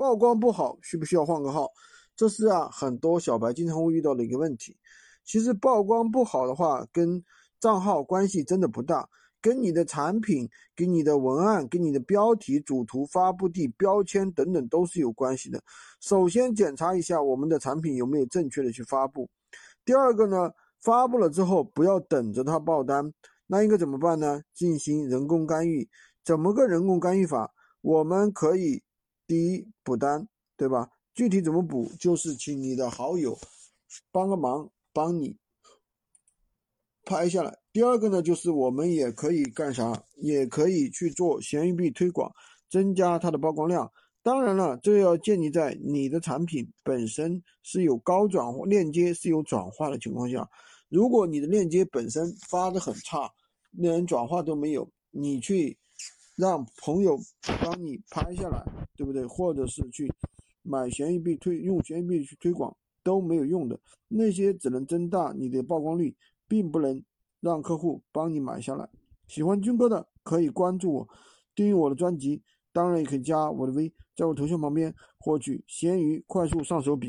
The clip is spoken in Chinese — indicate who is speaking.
Speaker 1: 曝光不好，需不需要换个号？这是啊，很多小白经常会遇到的一个问题。其实曝光不好的话，跟账号关系真的不大，跟你的产品、跟你的文案、跟你的标题、主图、发布地、标签等等都是有关系的。首先检查一下我们的产品有没有正确的去发布。第二个呢，发布了之后不要等着它爆单，那应该怎么办呢？进行人工干预。怎么个人工干预法？我们可以第一补单，对吧？具体怎么补，就是请你的好友帮个忙，帮你拍下来。第二个呢，就是我们也可以干啥？也可以去做闲鱼币推广，增加它的曝光量。当然了，这要建立在你的产品本身是有高转化链接是有转化的情况下。如果你的链接本身发的很差，连转化都没有，你去。让朋友帮你拍下来，对不对？或者是去买闲鱼币推用闲鱼币去推广都没有用的，那些只能增大你的曝光率，并不能让客户帮你买下来。喜欢军哥的可以关注我，订阅我的专辑，当然也可以加我的微，在我头像旁边获取闲鱼快速上手笔。